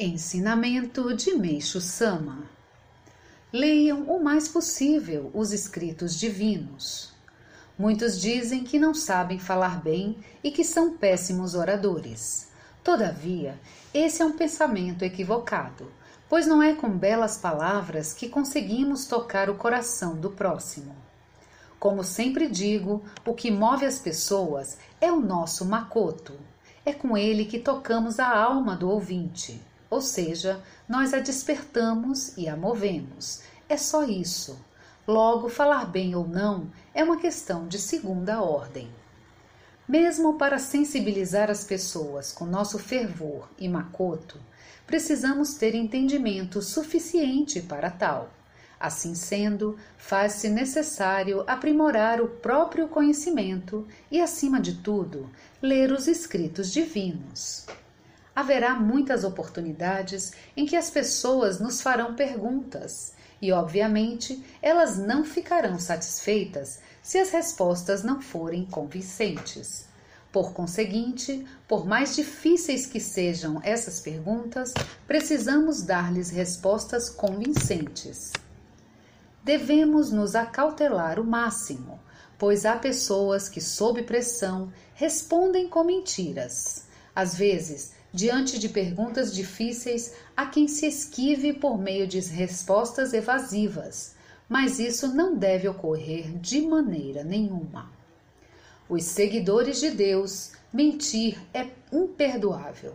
Ensinamento de Meixo Sama Leiam o mais possível os escritos divinos. Muitos dizem que não sabem falar bem e que são péssimos oradores. Todavia, esse é um pensamento equivocado, pois não é com belas palavras que conseguimos tocar o coração do próximo. Como sempre digo, o que move as pessoas é o nosso macoto. É com ele que tocamos a alma do ouvinte ou seja, nós a despertamos e a movemos. É só isso. Logo, falar bem ou não é uma questão de segunda ordem. Mesmo para sensibilizar as pessoas com nosso fervor e macoto, precisamos ter entendimento suficiente para tal. Assim sendo, faz-se necessário aprimorar o próprio conhecimento e, acima de tudo, ler os escritos divinos haverá muitas oportunidades em que as pessoas nos farão perguntas e, obviamente, elas não ficarão satisfeitas se as respostas não forem convincentes. Por conseguinte, por mais difíceis que sejam essas perguntas, precisamos dar-lhes respostas convincentes. Devemos nos acautelar o máximo, pois há pessoas que, sob pressão, respondem com mentiras. Às vezes, diante de perguntas difíceis, há quem se esquive por meio de respostas evasivas, mas isso não deve ocorrer de maneira nenhuma. Os seguidores de Deus, mentir é imperdoável.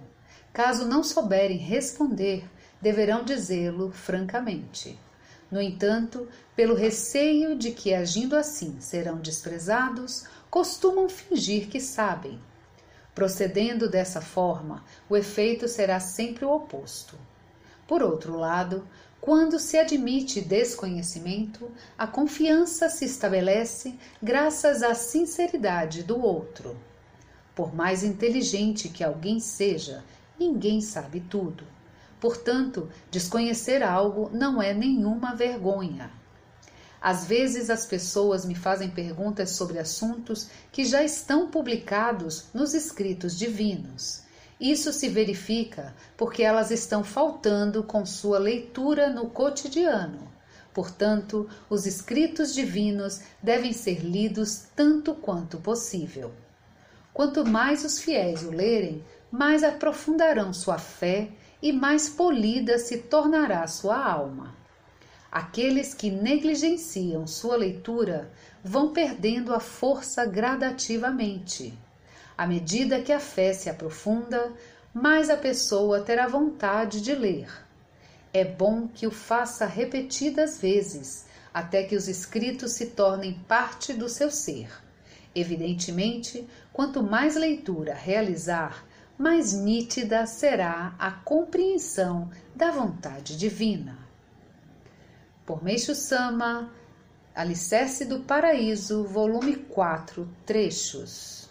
Caso não souberem responder, deverão dizê-lo francamente. No entanto, pelo receio de que agindo assim serão desprezados, costumam fingir que sabem, Procedendo dessa forma, o efeito será sempre o oposto. Por outro lado, quando se admite desconhecimento, a confiança se estabelece graças à sinceridade do outro. Por mais inteligente que alguém seja, ninguém sabe tudo. Portanto, desconhecer algo não é nenhuma vergonha. Às vezes as pessoas me fazem perguntas sobre assuntos que já estão publicados nos escritos divinos. Isso se verifica porque elas estão faltando com sua leitura no cotidiano. Portanto, os escritos divinos devem ser lidos tanto quanto possível. Quanto mais os fiéis o lerem, mais aprofundarão sua fé e mais polida se tornará sua alma. Aqueles que negligenciam sua leitura vão perdendo a força gradativamente. À medida que a fé se aprofunda, mais a pessoa terá vontade de ler. É bom que o faça repetidas vezes, até que os escritos se tornem parte do seu ser. Evidentemente, quanto mais leitura realizar, mais nítida será a compreensão da vontade divina por Meixo Sama, Alicerce do Paraíso, volume 4, trechos.